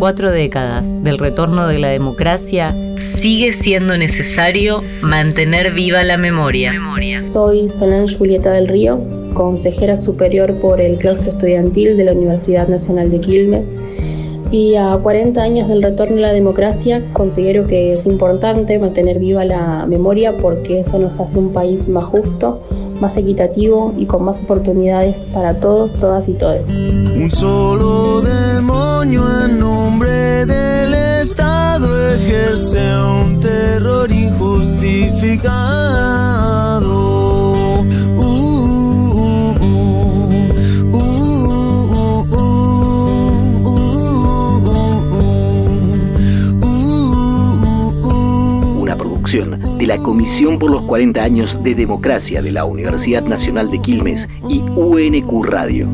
cuatro décadas del retorno de la democracia, sigue siendo necesario mantener viva la memoria. Soy Solange Julieta del Río, consejera superior por el claustro estudiantil de la Universidad Nacional de Quilmes. Y a 40 años del retorno a la democracia, considero que es importante mantener viva la memoria porque eso nos hace un país más justo, más equitativo y con más oportunidades para todos, todas y todes. Un solo Uh, uh, uh, Una producción de la Comisión por los 40 años de Democracia de la Universidad Nacional de Quilmes y UNQ Radio.